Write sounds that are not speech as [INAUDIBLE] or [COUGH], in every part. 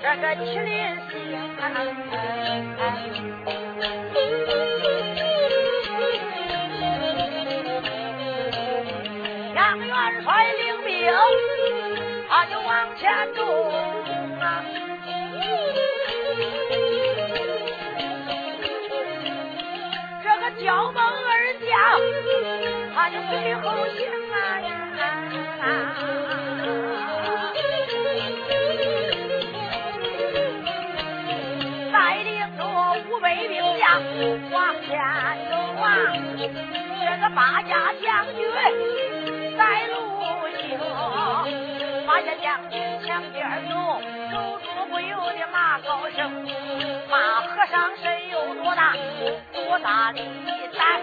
这个麒麟星，杨元帅领兵，他就往前冲啊！这个焦猛二将，他就随后行啊！往前走啊！这个八家将军在路行，八家将军墙边走，手足不由得骂高声，骂和尚身有多大，多大的胆，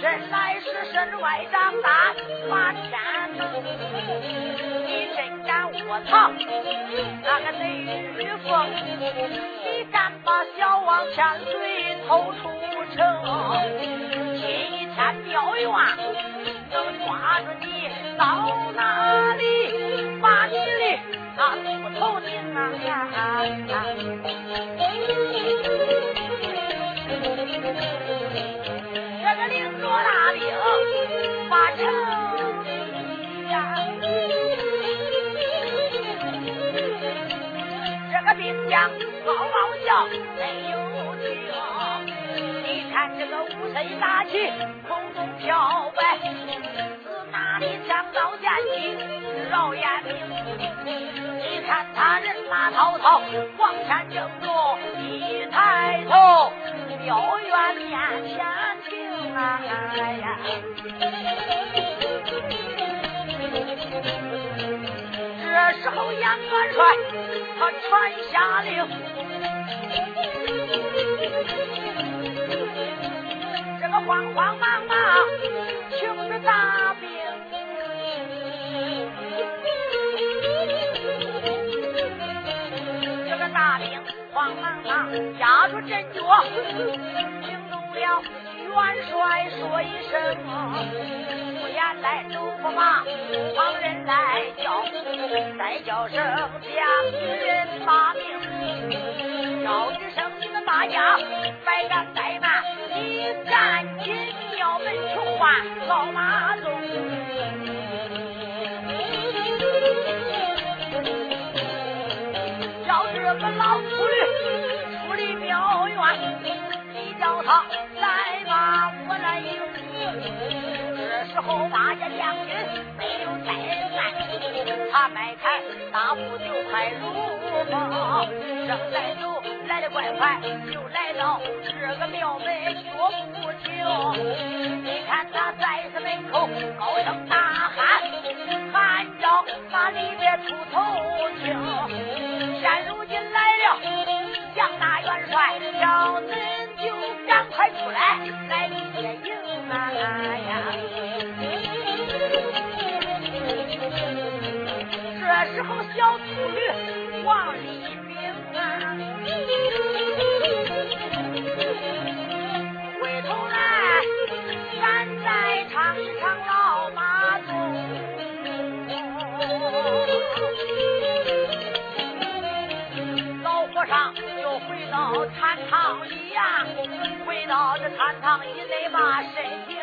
真乃是身外长大马天能，你真敢卧藏那个雷玉凤，你敢把小王千岁偷出城？今天庙院能抓住你到哪里？把你的那秃头拧啊！这个领着大兵把城这个兵将嗷嗷叫没有停。你看这个五色大旗空中飘摆，是哪里枪刀剑戟绕眼明？你看他人马滔滔往前正走，一抬头庙院面前。哎呀！这时候杨元帅他传下令，这个慌慌忙忙请着大兵，这个大兵慌忙忙压住阵脚，惊动了。元帅说一声，不言来走不忙，旁人来叫，再叫声将军把命，叫一声你们大家百敢怠慢，你赶紧叫门去换老马宗，叫这个老秃驴出离庙院，你叫他。我来迎你，这时候八家将军没有怠慢，他迈开大步就快如风，正在走来的怪快，就来到这个庙门脚不停。你看他在这门口高声大喊，喊着那里边出头青。现如今来了杨大元帅，叫恁。快出来，来接应啊呀！这时候小秃驴往里禀啊，回头来。咱再唱一唱老马宗，老和尚就回到禅堂里呀，到这禅堂里内把身停，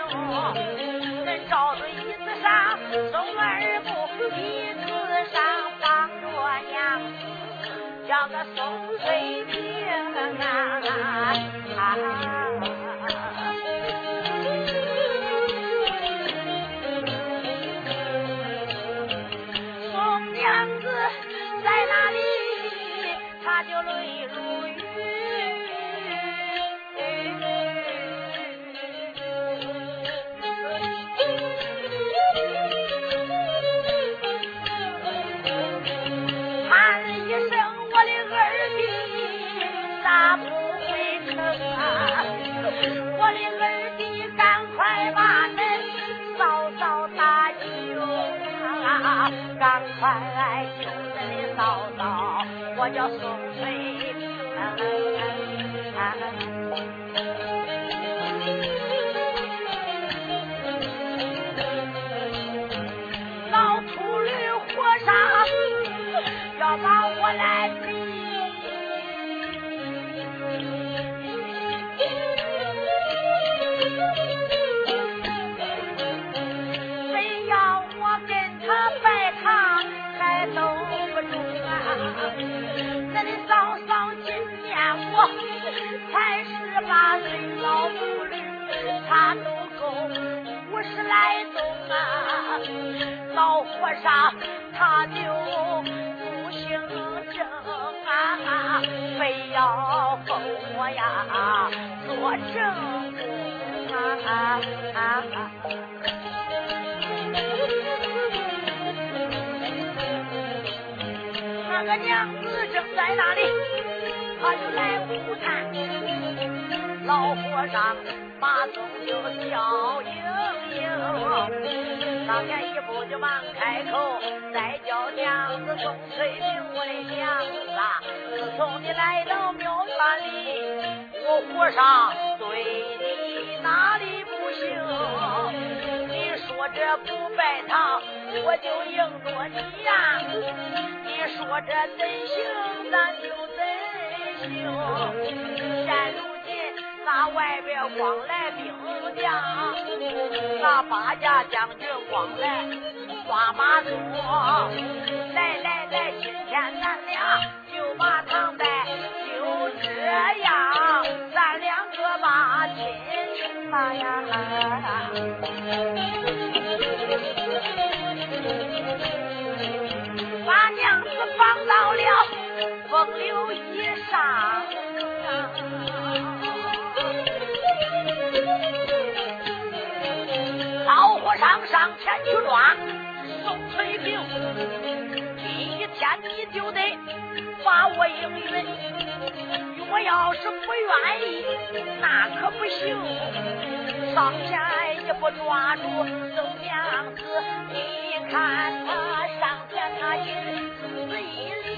人照着椅子上松二步，椅子上放着娘子，叫个宋翠萍啊。宋赶快救人的嫂嫂，我叫宋翠萍。笑盈盈，上前一步就忙开口，再叫娘子宋翠萍，我的娘子，自从你来到庙院里，我和尚对你哪里不行？你说这不拜堂，我就应着你呀、你说这怎行，咱就怎行。山路那外边光来兵将，那八家将军光来抓马祖，来来来，今天咱俩就把唐拜，就这样，咱两个把亲把呀。把娘子放到了风流衣上。上前去抓宋翠萍，第一天你就得把我应允，我要是不愿意，那可不行。上前一步抓住宋娘子，你看他上前他一死一灵，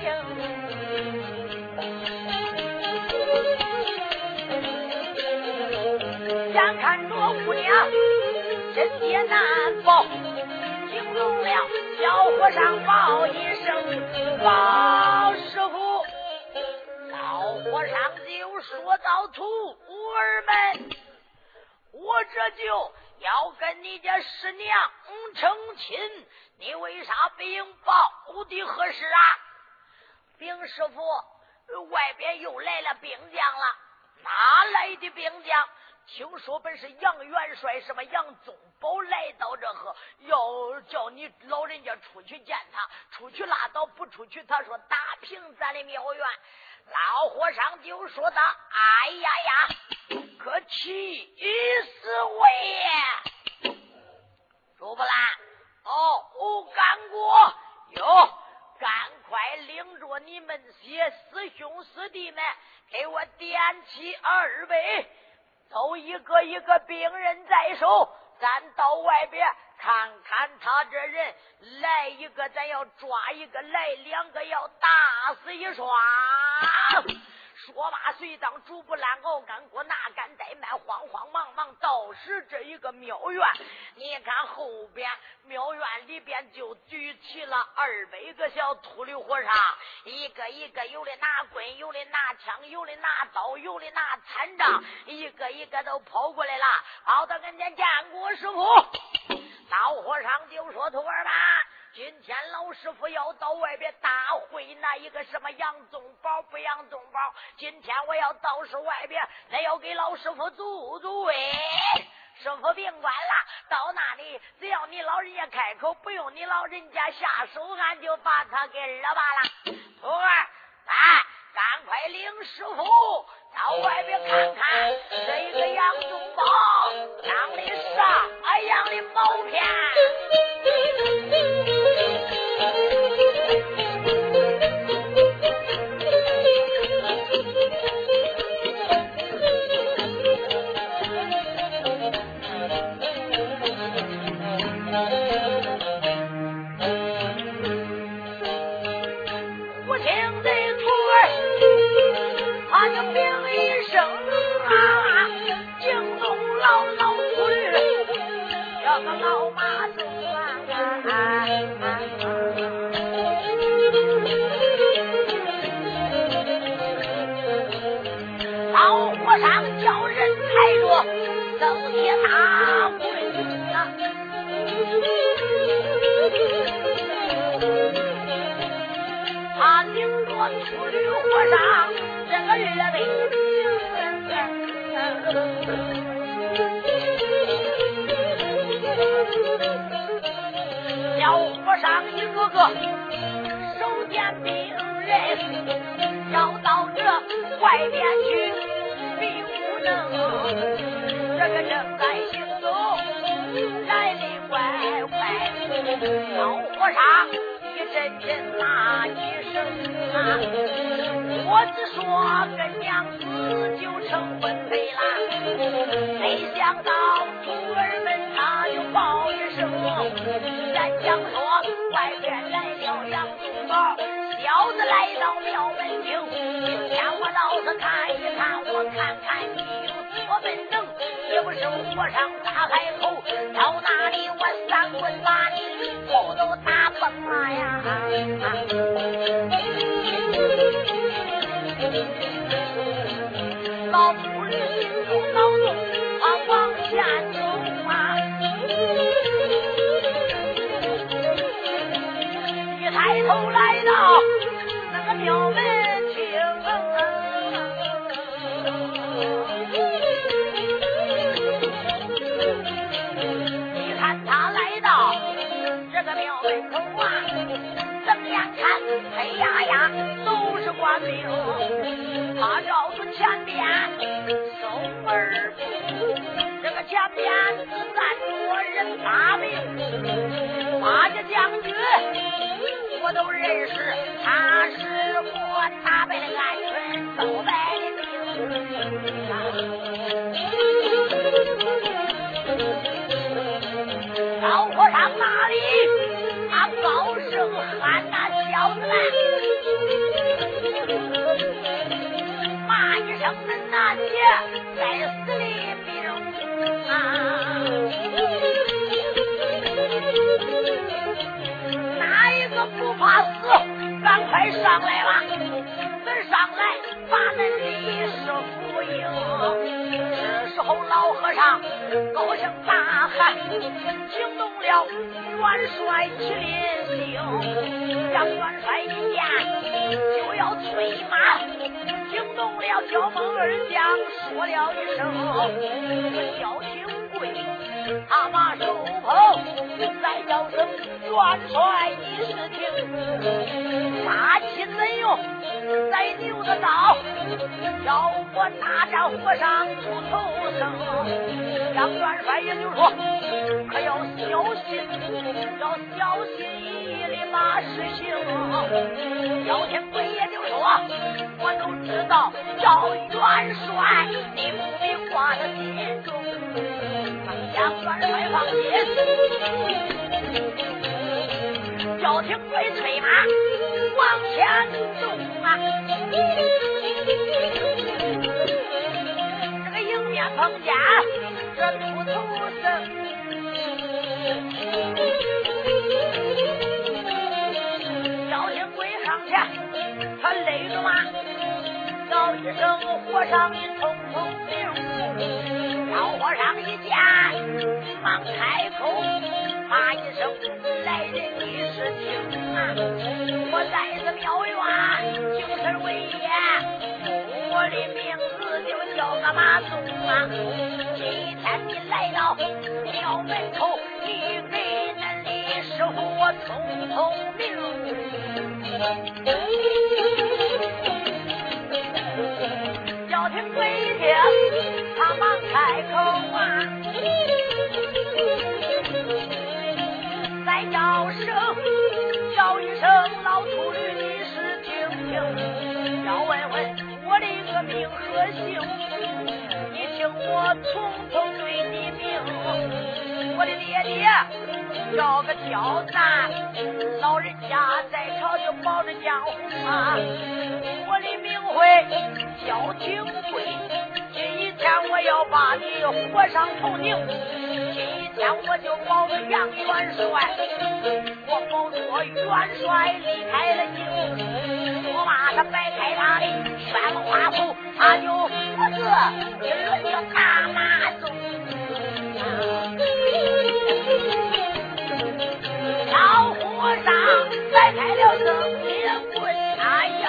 眼看着姑娘真跌难报，惊动了小和尚报一声报师傅，老和尚就说道：“徒儿们。”我这就要跟你家师娘成亲，你为啥禀报的何事啊？禀师傅，外边又来了兵将了。哪来的兵将？听说本是杨元帅什么杨宗保来到这河，要叫你老人家出去见他，出去拉倒，不出去，他说打平咱的庙院。老和尚就说道：“哎呀呀，可气死我也！朱不兰，哦，干过哟，赶快领着你们些师兄师弟们，给我点起二杯，都一个一个兵刃在手，咱到外边看看他这人，来一个咱要抓一个，来两个要打死一双。说罢，随当主不烂熬干锅，哪敢怠慢？慌慌忙忙到时这一个庙院，你看后边庙院里边就举起了二百个小秃驴和尚，一个一个有的拿棍，有的拿枪，有的拿刀，有的拿残杖，一个一个都跑过来了，跑到跟前见过师傅。老和尚就说：“徒儿吧。”今天老师傅要到外边大会，那一个什么杨宗保不杨宗保？今天我要到是外边，那要给老师傅助助威。师傅别管了，到那里只要你老人家开口，不用你老人家下手，俺就把他给惹罢了。徒儿，来，赶快领师傅到外边看看这一个杨宗保养的啥样的毛片。阵阵骂一声啊！我只说个娘子就成婚配了，没想到徒儿们他就报一声，咱讲说外边来了杨宗保，小子来到庙门厅，今天我老子看一看，我看看你有多本能，一不生我上大海口，到哪里我三。妈呀啊啊老妇人心中恼怒慌忙下一抬头来到回头啊，睁眼看，黑压压都是官兵，他绕出前边守门，这个前边站着人把兵，八戒将军我都认识，他是我打败的安顺走败的兵。啊高和尚哪里？高声喊那小子来，骂一声那些该死的兵啊！哪一个不怕死？赶快上来吧，恁上来把恁的师傅赢！后老和尚高声大喊，惊动了元帅麒麟星，杨元帅一见就要催马，惊动了焦猛二将，说了一声：“小心！”跪，他把手捧再叫声元帅，你是听。打起子哟，再扭得刀，要我大战火上出头生。杨元帅也就说，可要小心，要小心翼翼地把事情。姚天贵也就说，我都知道，叫元帅，你不必挂在心中。将元帅放心，叫廷贵催马往前走啊！这个迎面碰见这秃头生，叫廷贵上前，他勒住马，叫一声：“和尚，你聪聪明。”老和尚一见，忙开口骂一声：“来人，你是听啊！我在这庙院就是为爷，我的名字就叫个马宗啊！今天你来到庙门口，你给恁的师傅我通通明。”爹叫个刁难，老人家在朝就保着江湖啊，我的名讳。叫廷贵，今天我要把你火上头拧。今天我就保着杨元帅，我保着元帅离开了营。说罢，他摆开他的宣花布，他就扶着一轮叫大老和尚摆开了正铁棍，哎呀！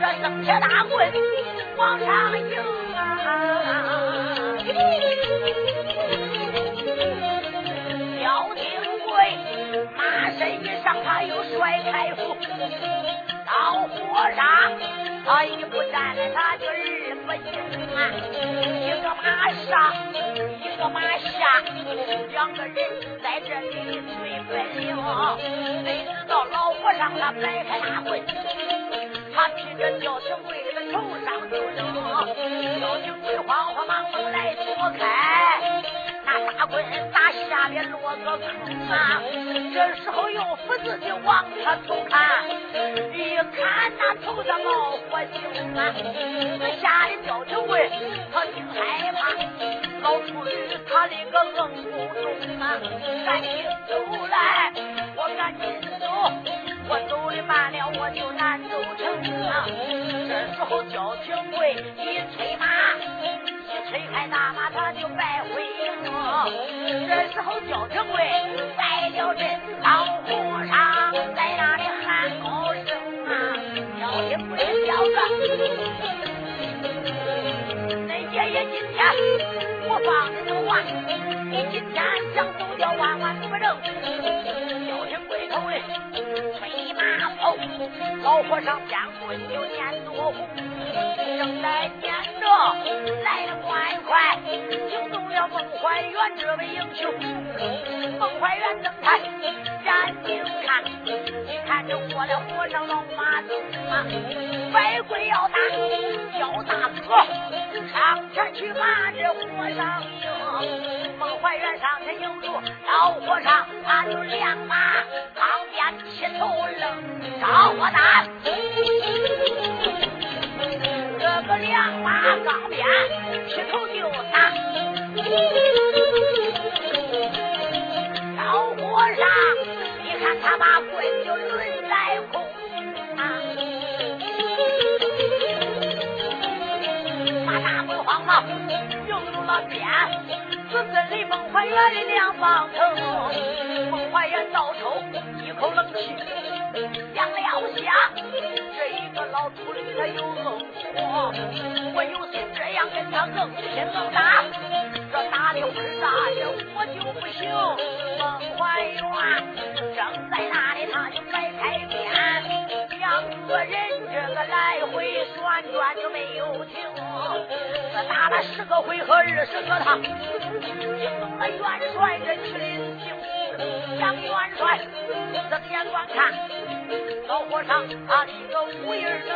这生铁大棍往上迎啊！萧廷贵马身一上，他又甩开斧，到火上他一不站，他就二不行啊！一个马上，一个马下，两个人在这里对本领，谁知道老和尚他摆开大棍。他披着吊廷贵的头上就扔，吊廷贵慌慌忙忙来躲开，那大棍打下边落个坑啊！这时候又扶自己往他头看，一看那头上冒火星啊！吓得吊廷贵他挺害怕，老秃驴他的个愣不动啊！赶紧走来，我赶紧走。我走的慢了，我就难走成啊！这时候焦廷贵一催马，一催开大马，他就。这时候焦廷贵败了阵，老和尚在那里喊高声啊！焦廷贵小子，恁爷爷今天我放你走啊！你今天想走掉，万万不能！焦廷贵头里。老和尚见棍就念多红，正在念着，来的快快，惊动了孟怀远这位英雄。孟怀远登台，站定看，一看就过了和尚老马子啊，百跪要打，叫大哥上前去把这和尚迎。孟怀远上前迎住老和尚，他就亮马，钢鞭劈头愣照火打这个两把钢鞭劈头就打照火上你看他把棍就抡在空当把大伯黄毛用住了鞭只跟离孟怀远的两方疼，孟怀远倒抽一口冷气。想了想，这一个老秃驴他有怒火，我有心这样跟他硬拼硬打，这打的会大这我就不行。孟怀远正在那里，他就摆，个人这个来回旋转就没有停。打了十个回合，二十个趟，惊动了元帅这麒麟精。杨元帅睁眼观看，老和尚他一个无影能，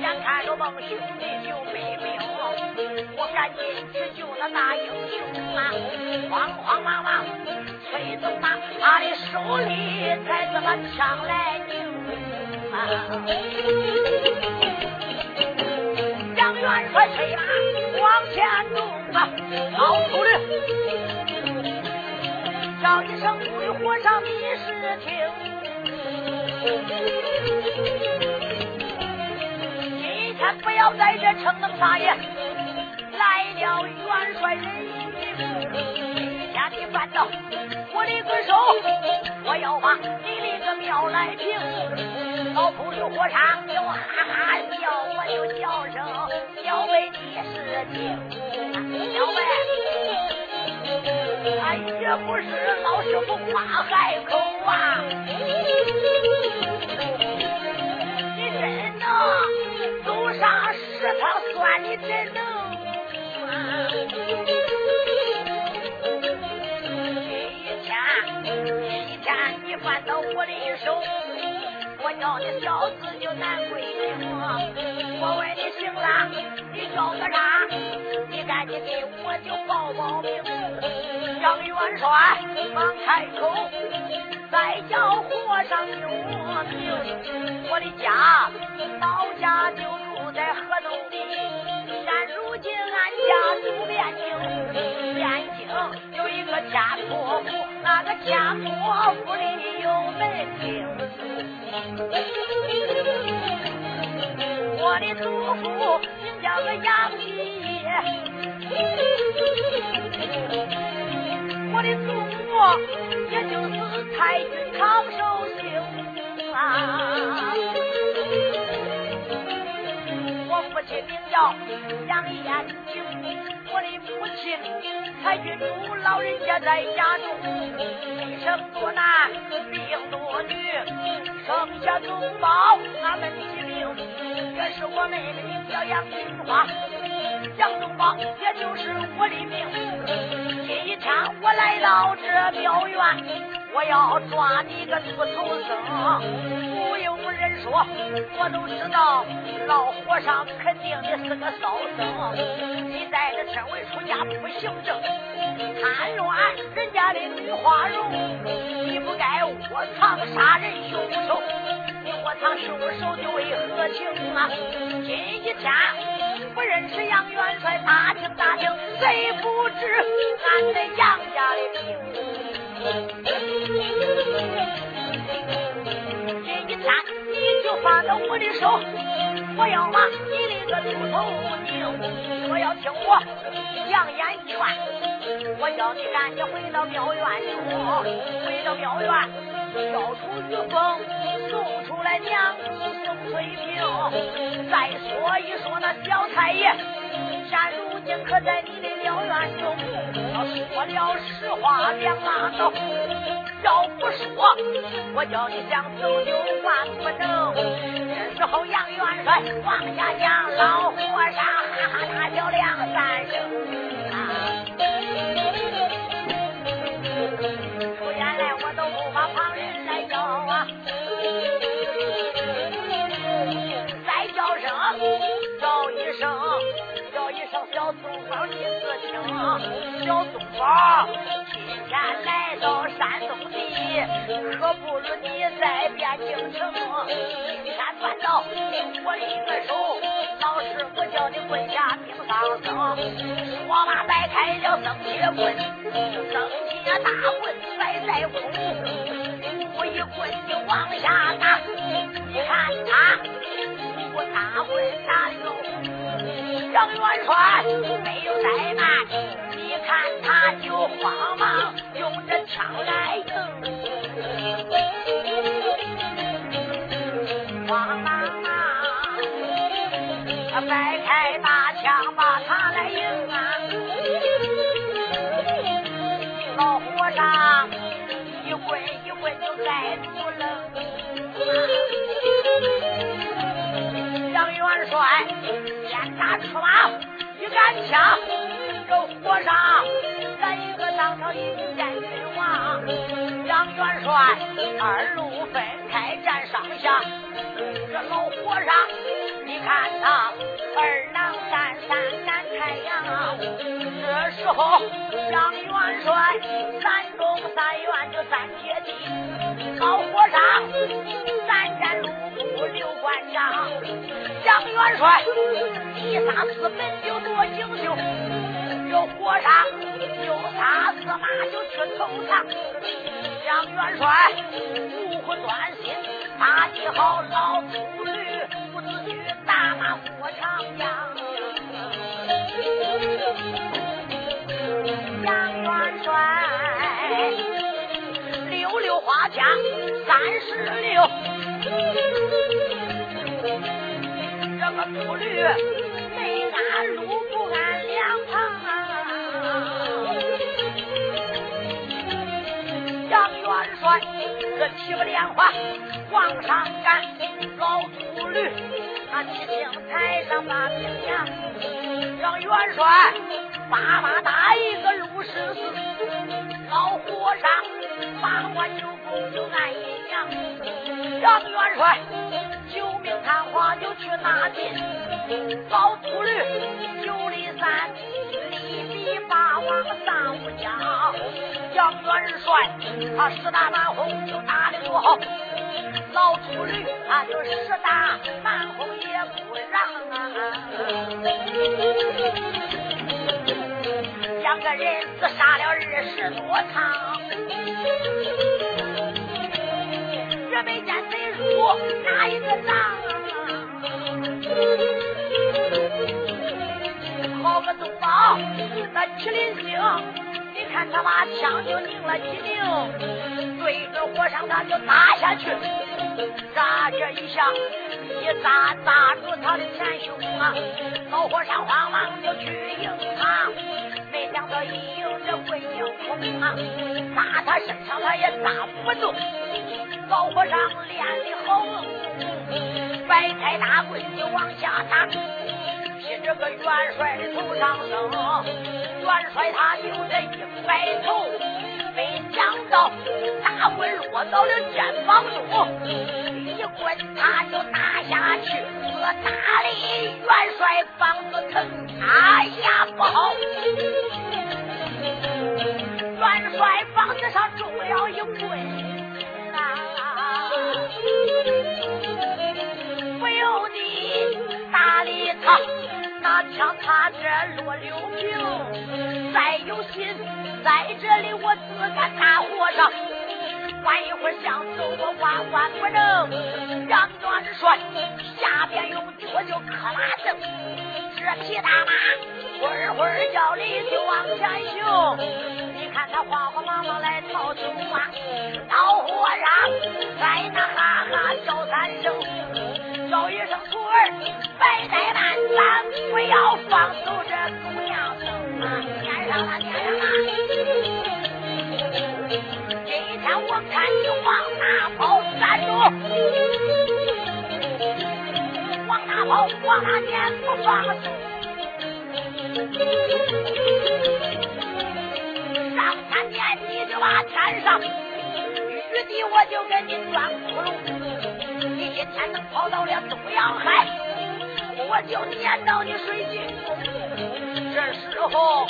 眼看着孟兄弟就没命。我赶紧去救那大英雄啊！慌慌忙忙催走马，他的手里才这么枪来拧！杨元帅催马往前走啊，老秃驴叫一声秃驴和尚，你是听。今天不要在这逞能撒野，来了元帅人今天你犯到我的棍手，我要把你那个庙来平。老秃驴和尚就哈哈笑，我就叫声小辈你是听，小辈，俺也不是老师傅夸海口啊。你真能走上食堂算你真能。天你犯到我的手，我叫你小子就难归命。我问你姓啥？你叫个啥？你赶紧给我就报报名。杨元帅忙开口，再叫和尚听我名。我的家老家就住在河东地，现如今俺家住汴京。个家托付，那个家托府里有门厅。我的祖父名叫个杨继业我的祖母也就是太君长寿星啊。父亲名叫杨延景，我的母亲蔡郡主老人家在家中一生多男，病多女，生下宗宝，俺们疾病。这是我妹妹名叫杨金花，杨宗宝也就是我的命。今天我来到这庙院。我要抓你个秃头僧，不用人说，我都知道老和尚肯定你是个骚僧。你在这身为出家不行正，贪乱人家的女花容，你不该窝藏杀人凶手。你窝藏凶手。的为何情啊？今一天不认识杨元帅，打听打听，谁不知俺在杨家的这一天你就放到我的手，我要把你那个秃头拧，我要听我杨延劝，我叫你赶紧回到庙院里，回到庙院叫出玉凤，送出来娘子宋翠萍，再说一说那小太爷，现如今可在你的庙院中。要说了实话，两拉倒；要不说，我叫你想走就万不能。这时候，杨元帅往下讲，老和尚哈哈大笑两三声。小松宝，你自听，小松宝今天来到山东地，可不如你在汴京城。今天断到我一个手，老师傅叫你跪下顶上僧。说罢摆开了生铁棍，生铁大棍摆在空，我一棍就往下打。你看他，我打棍打的够。杨元帅没有怠慢，你看他就慌忙用这枪来迎，杨元帅。打出马，一杆枪，这和尚咱一个当朝一见君王，杨元帅二路分开站上下，这老和尚，你看他二郎担三杆太阳。这时候杨元帅三中三院就三阶梯，老和尚三战路虎刘关张，杨元帅一杀四门就夺锦绣，这和尚又杀司马就去投降。杨元帅无魂断心，打击好老秃驴，不自去打马过长江。杨元帅溜溜花枪三十六，这个秃驴没按路不按两旁。杨元帅这七个连环往上赶，老秃驴他七星台上把兵将，杨元帅八八打一个陆十四，老和尚把我九宫就按一讲，杨元帅救命探花就去拿金，老秃驴九里山力比八王上五江，杨元帅他十大满红就打的多好，老秃驴他就十大满红也不让啊。两个人自杀了二十多场，这没见谁输哪一个仗？好个东宝，那麒麟星，看他把枪就拧了几拧，对着火上他就打下去，扎这一下一扎扎住他的前胸啊，老和尚慌忙就去迎他。没想到一迎这鬼影空啊，打他身上他也打不动。老和尚练的好，摆开大棍就往下打，个元帅的头上生。元帅他就这一摆头，没想到大棍落到了肩膀中，一棍他就打下去，这大力元帅膀子疼，哎呀不好！元帅膀子上中了一棍枪他这落六平，再有心在这里我自干大和尚，晚一会儿想走我万万不能。杨元帅下边用脚就磕拉正，这匹大马会会叫里就往前行。你看他慌慌忙忙来逃走啊！老和尚在那哈哈叫三声，叫一声徒儿，白怠慢，咱不要放走这姑娘生啊！天上啊天上他！今天我看你往哪跑，站住！往哪跑？往哪撵？不放手！上天撵你就把天上，玉帝我就给你钻窟窿。你今天能跑到了东洋海，我就撵到你水晶宫。这时候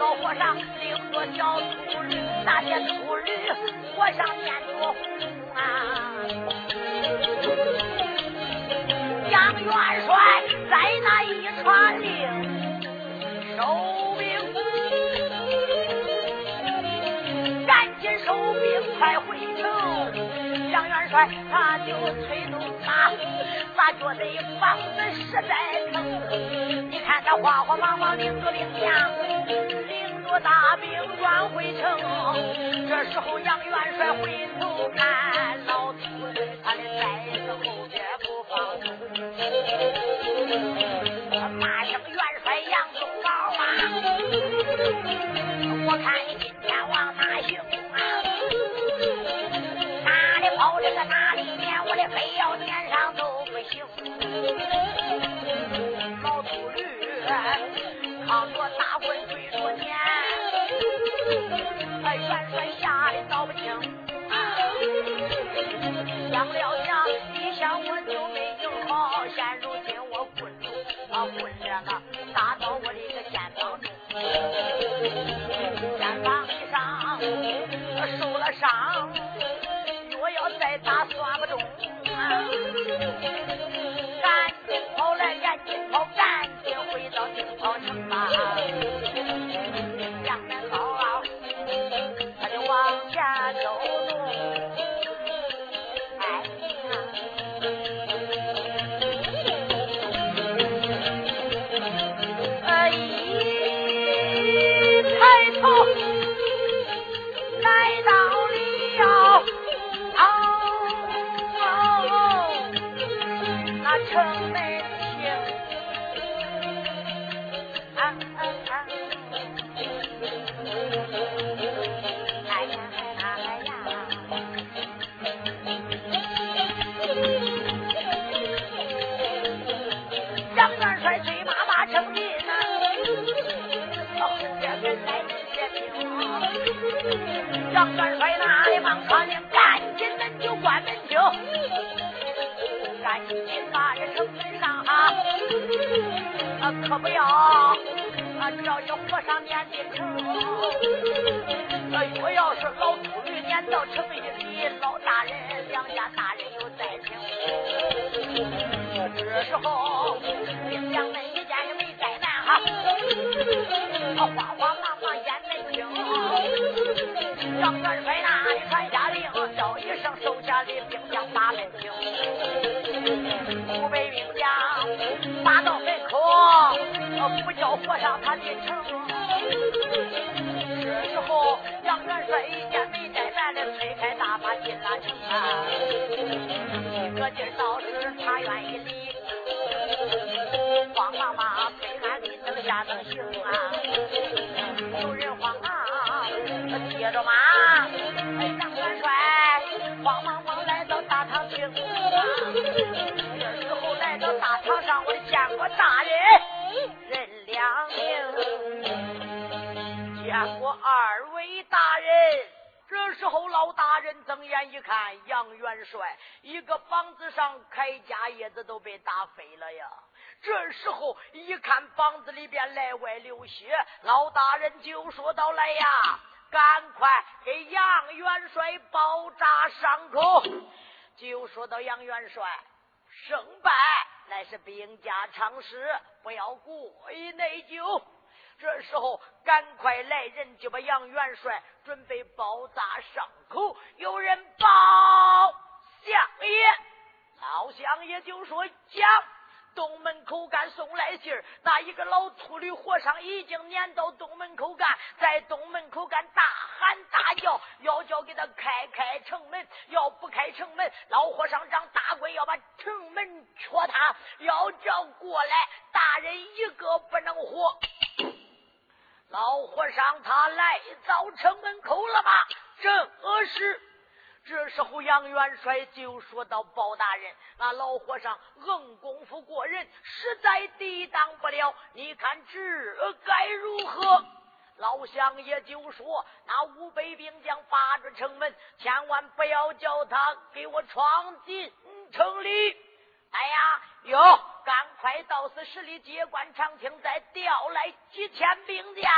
老和尚领着小秃驴，那些秃驴和尚面着红啊。杨元帅在那一传令，收兵。赶紧收兵快回城，杨元帅他就催 [LAUGHS] 咋觉得房子实在疼？你看他慌慌忙忙领着兵将，领着大兵转回城。这时候杨元帅回头看，老干大人睁眼一看，杨元帅一个膀子上铠甲叶子都被打飞了呀。这时候一看膀子里边内外流血，老大人就说道：“来呀！”赶快给杨元帅包扎伤口。就说到杨元帅胜败乃是兵家常事，不要过于内疚。这时候赶快来人，就把杨元帅准备包扎伤口。有人报相爷，老相爷就说讲。东门口干送来信儿，那一个老秃驴和尚已经撵到东门口干，在东门口干大喊大叫，要叫给他开开城门，要不开城门，老和尚长大鬼要把城门戳塌，要叫过来，大人一个不能活。老和尚他来到城门口了吗？正是。这时候，杨元帅就说到：“包大人，那老和尚硬功夫过人，实在抵挡不了。你看这该如何？”老乡也就说：“那五百兵将把住城门，千万不要叫他给我闯进城里。”哎呀，哟，赶快到此十里街关长亭，再调来几千兵将，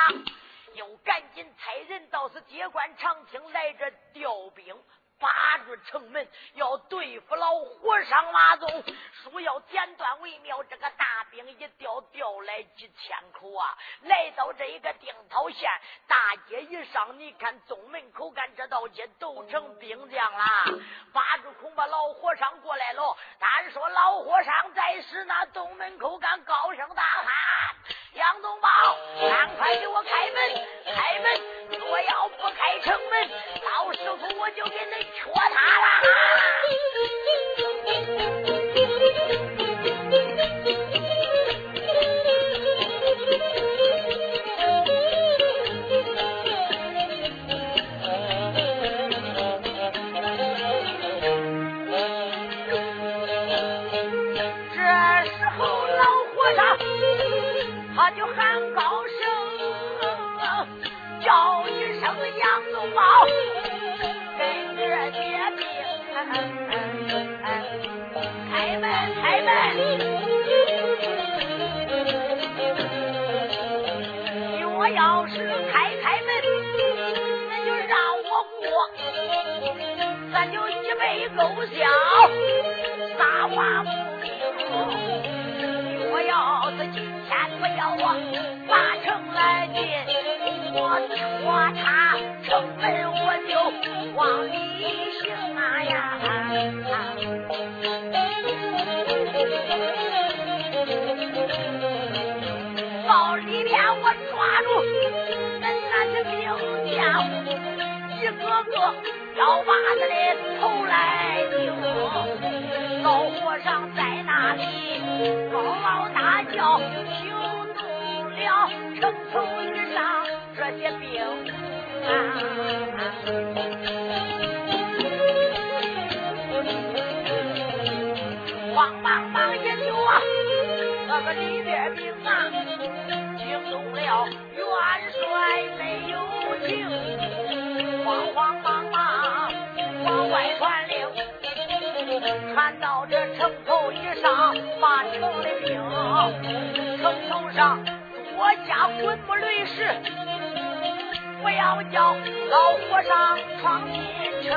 又赶紧差人到此街关长亭来这调兵。把住城门，要对付老和尚马宗，说要剪断为妙。这个大兵一调，调来几千口啊！来到这一个定陶县大街一上，你看东门口干这道街都成兵将啦。把住恐怕老和尚过来了。单说老和尚在时，那东门口干高声大喊：“杨东宝，赶快给我开门！开门！我要不开城门，到时候我就给你。”戳他了！开门！我要是开开门，那就让我过。勾销，撒花不明。我要是今天不叫我八成来进，我戳他将，一个个。要把他的头来拧，老和尚在那里高嗷大叫，惊动了城头以上这些兵啊！慌忙忙也就啊，那个里边兵啊，惊动了慌忙忙往。外传令，传到这城头以上，把城的兵，城头上多加滚木雷石，不要叫老和尚闯进城。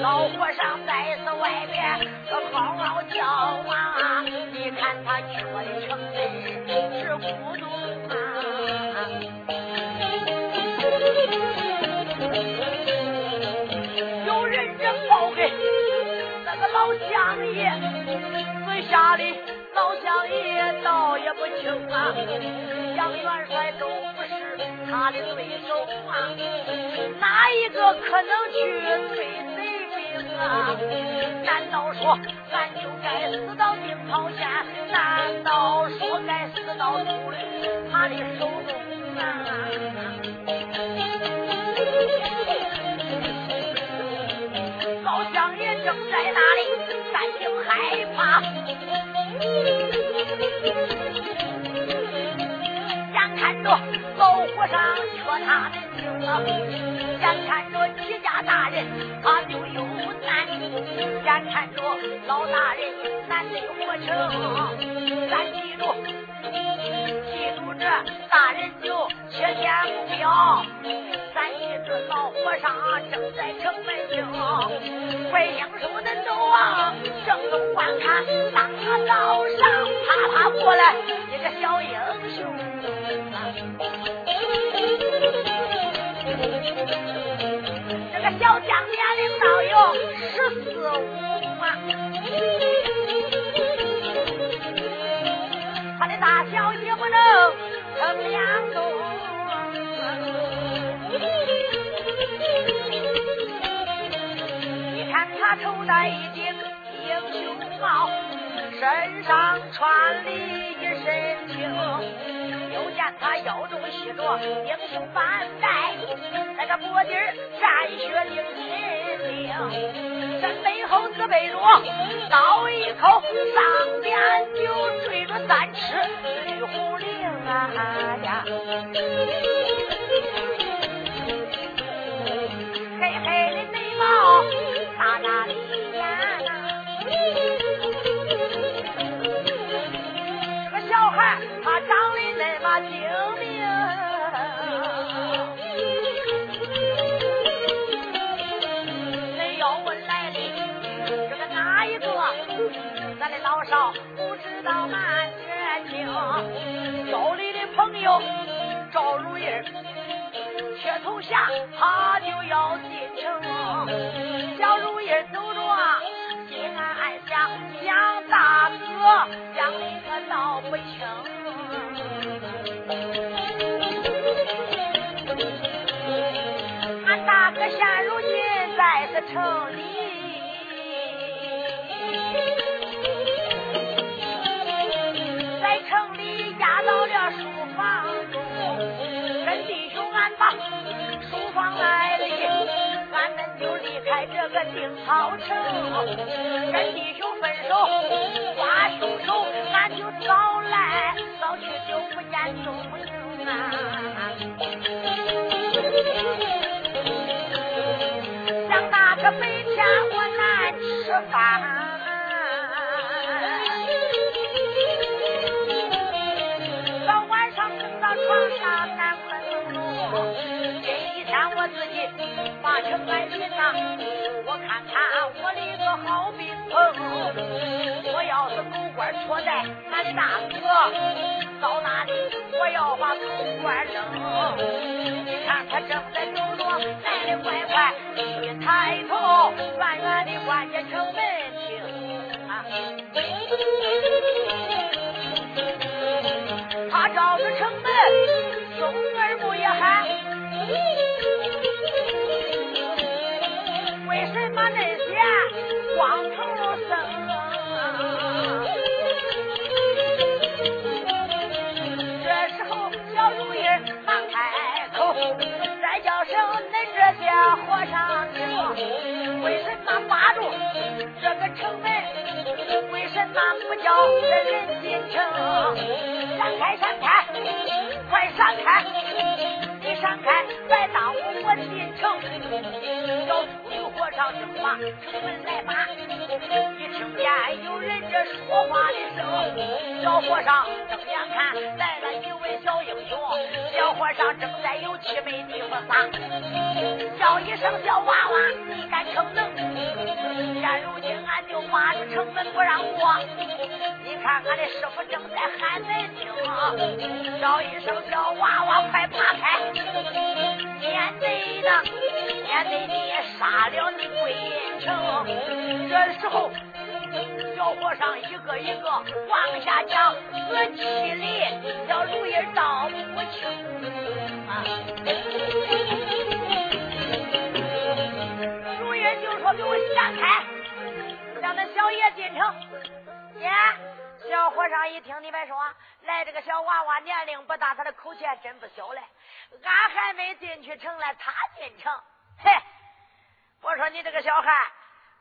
老和尚在此外边可嗷嗷叫啊！你看他缺的城门是孤独啊！老乡爷，私下里老乡爷倒也不轻啊，杨元帅都不是他的对手啊，哪一个可能去追贼兵啊？难道说俺就该死到定陶县？难道说该死到秃驴他的手中啊？正在那里咱就害怕，眼看着老和尚缺他的命啊，眼看着齐家大人他就有难，眼看着老大人难得活成，咱记住，记住这大人就切见目标。咱一只老和尚正在城门厅，快英雄的走啊，正东观看，当道上啪啪过来一个小英雄，这个小将年龄倒有十四五啊，大小也不能成两栋。你看他头戴一顶英雄帽，身上穿的一身轻，见他腰中系着英雄板带，在这脖颈沾血淋金钉，身背后自背着刀一口，上边就坠着三尺绿红绫啊呀！下，他就要进城。小如意走着，心暗暗想：想大哥，想你可闹不这个定陶城，跟弟兄分手，花凶手，俺就早来早去就不见踪影啊！想那个白天我难吃饭，到晚上躺到床上。自己把城安人呐，我看看我的一个好兵朋，我要是狗官戳在俺大哥到哪里，我要把狗官扔。你看他正在走路，来的快快，一抬头，远远的关见城门厅啊，他照着城门。松那些光头生？这时候小如意忙开口，再叫声恁这些和尚听，为什么把住这个城门？为什么不叫人进城？闪开，闪开！快闪开！你闪开，别耽误我进城。小秃驴和尚正往城门来把，一听见有人这说话的声，小和尚睁眼看来了一位小英雄。小和尚正在有气没地方撒，叫一声小娃娃，你敢逞能？现如今俺就把这城门不让过。你看俺的师傅正在喊门听，叫一声。小娃娃，快爬开！免得的，免得你杀了你归阴城。这时候，小和尚一个一个往下讲，死气里叫如意道不清啊。如意就说：“给我闪开，让那小爷进城。”爷，小和尚一听，你别说。来，这个小娃娃年龄不大，他的口气还真不小嘞。俺还没进去城嘞，他进城。嘿，我说你这个小孩，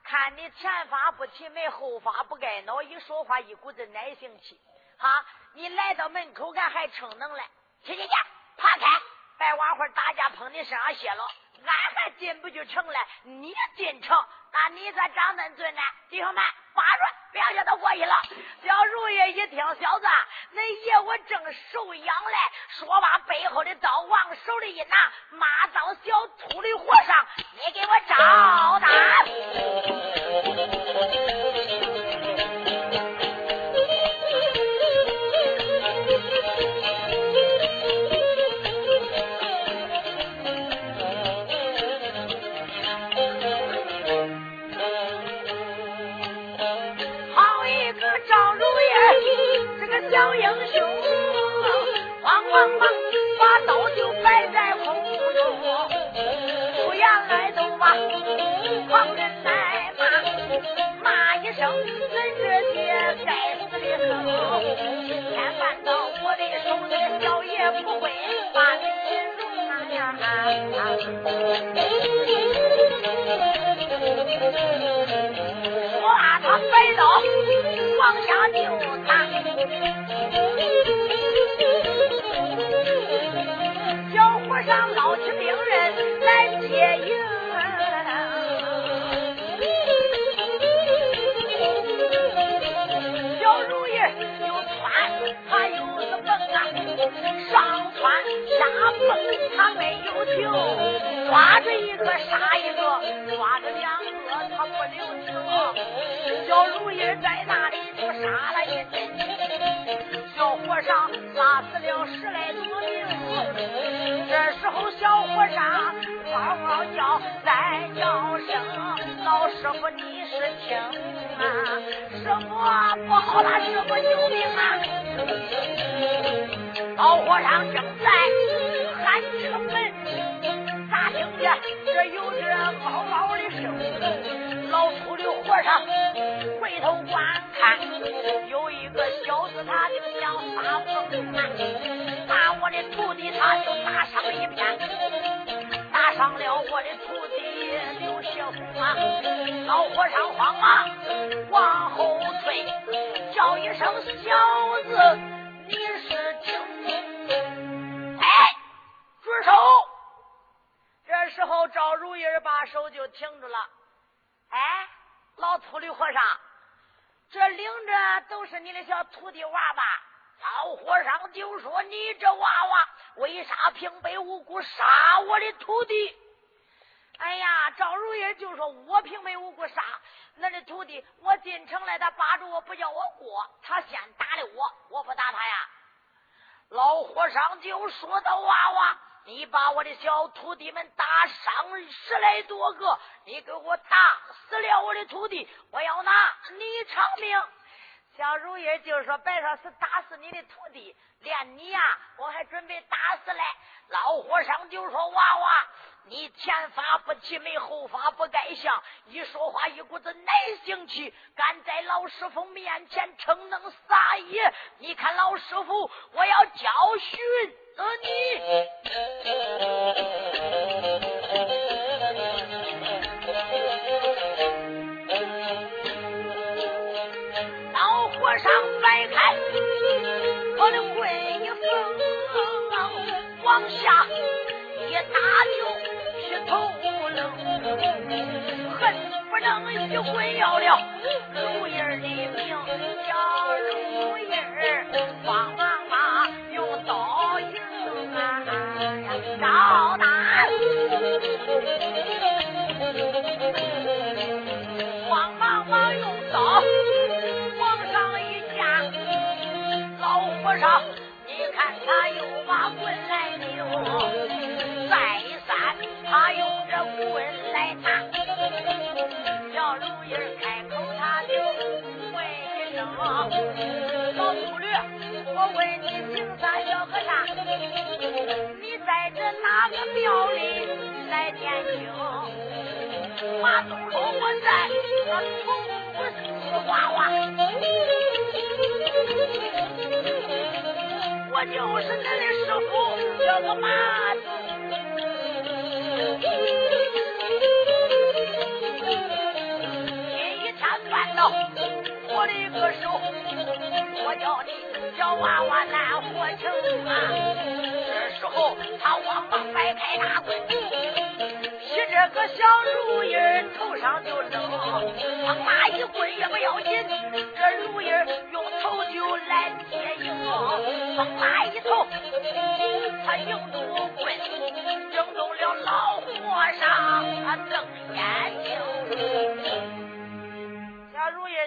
看你前发不齐眉，后发不盖脑，一说话一股子奶性气。哈，你来到门口，俺还逞能嘞。去去去，爬开！别晚会打架碰你身上血了。俺还进不去城嘞，你进城，啊你咋长恁尊呢？弟兄们。八转，不要叫他过去了。小如意一听，小子，恁爷我正受养嘞。说把，背后的刀往手里一拿，马刀小秃驴和尚，你给我招打。小英雄，慌慌忙把刀就摆在空中，不言来都把旁人来骂，骂一声恁这些该死的猴，今天办到我的手，这小爷不会把你容啊呀！说他摆刀往下就打。小和尚捞起病人来接应，小如意又窜，他又是蹦啊，上窜下蹦，他没有停，抓着一个杀一个，抓着两个他不留情。小如意在那里就杀了一阵。和尚杀死了十来多名，这时候小和尚嗷嗷叫，再叫声老师傅你是听啊，师傅不好了，师傅救命啊！老和尚正在喊城门，咋听见这有这嗷嗷的声？老秃驴和尚回头观看，有一个小子他就。大风啊，把我的徒弟他就打伤一片，打伤了我的徒弟刘血红啊！老和尚慌忙往后退，叫一声小子，你是听？哎，住手！这时候赵如意把手就停住了。哎，老秃驴和尚，这领着都是你的小徒弟娃吧？老和尚就说：“你这娃娃为啥平白无故杀我的徒弟？”哎呀，赵如意就说：“我平白无故杀那的徒弟，我进城来，他扒住我不叫我过，他先打的我，我不打他呀。”老和尚就说道：“娃娃，你把我的小徒弟们打伤十来多个，你给我打死了我的徒弟，我要拿你偿命。”小如意就说：“白说是打死你的徒弟，连你呀，我还准备打死嘞。”老和尚就说：“娃娃，你前发不齐眉，后发不盖相，一说话一股子耐性气，敢在老师傅面前逞能撒野。你看老师傅，我要教训你。”到火上摆开我的棍一锋，往下一打就劈头扔，恨不能一棍要了如意儿的命，叫如意儿慌好打，庙里来念经？”马东说：“我在那崇福寺娃娃。”我就是恁的师傅，叫个马今一天办到我的个手，我叫你小娃娃难活情啊！这时候他慌忙摆开大棍，劈这个小如意头上就扔，他骂一棍也不要紧，这如意用头就来接应。风马一头，他迎住棍，惊动了老和尚，他瞪眼睛。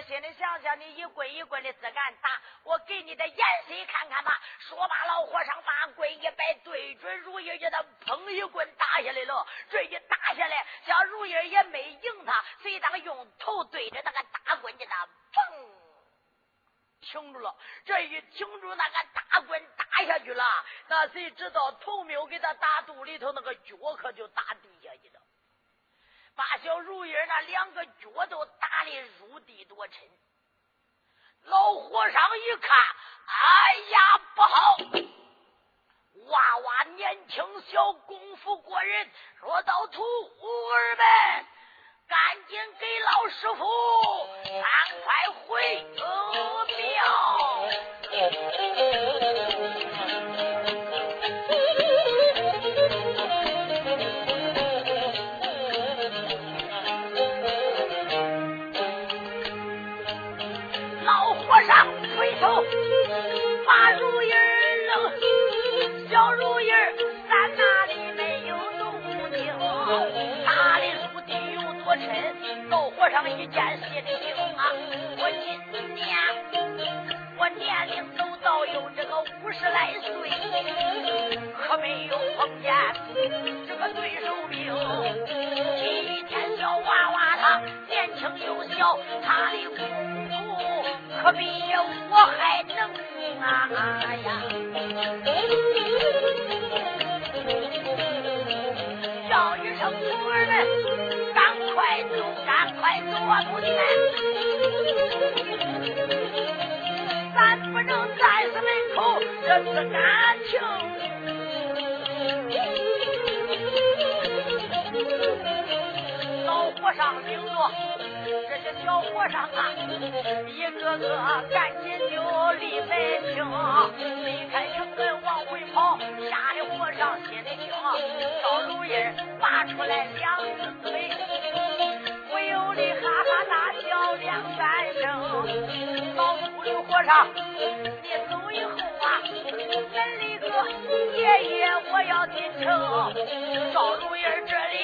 心里想想，你一棍一棍的自敢打，我给你的眼色看看吧。说罢，老和尚把棍一摆，对准如意，给他砰一棍打下来了。这一打下来，小如意也没赢他，随当用头对着那个大棍，给他砰。停住了，这一停住，那个大棍打下去了，那谁知道头没有给他打肚里头，那个脚可就打地，把小如意那两个脚都打的入地多沉。老和尚一看，哎呀，不好！娃娃年轻小，功夫过人，说到徒儿们。赶紧给老师傅赶快回庙。头把如意扔，小如意在那里没有动静，大的。我趁老和尚一见心里惊啊！我今年我年龄都到有这个五十来岁，可没有碰见这个对手兵。今天小娃娃他年轻又小，他的功夫可比我还能啊呀！叫一声徒儿们。快走，赶快走啊，徒弟们！咱不能在是门口这是感情。和尚领着这些小和尚啊，一个个赶紧就离门厅，离开城门往回跑。吓得和尚心里惊，小如意拔出来两只腿。不由得哈哈大笑两三声，老秃驴和尚，你走以后啊，俺李哥爷爷我要进城，赵如意这里。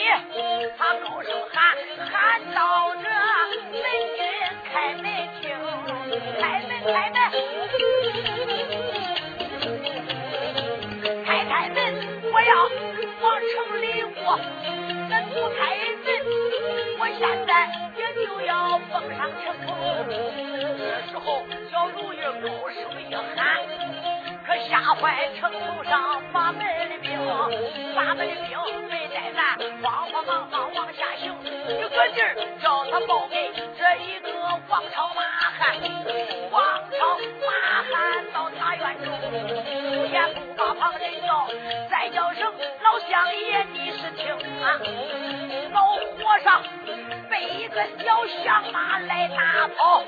他高声喊，喊到这门军开门听，开门开门，开开门，我要往城里过，那不开门，我现在也就要蹦上城头。这时候，小如意高声一喊。吓坏城头上把门的兵，把门的兵没带咱，慌慌忙忙往下行，一个劲儿叫他报给这一个王朝马汉。王朝马汉到他院中，不言不把旁人叫，再叫声老乡爷，你是听啊？老和尚被一个小响马来打跑，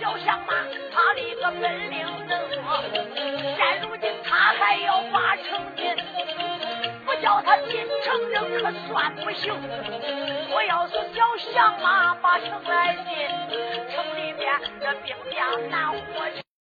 小响马他的个本领怎说？现如今他还要把城进，不叫他进城这可算不行。我要要是小响马把城来进，城里面这兵将难活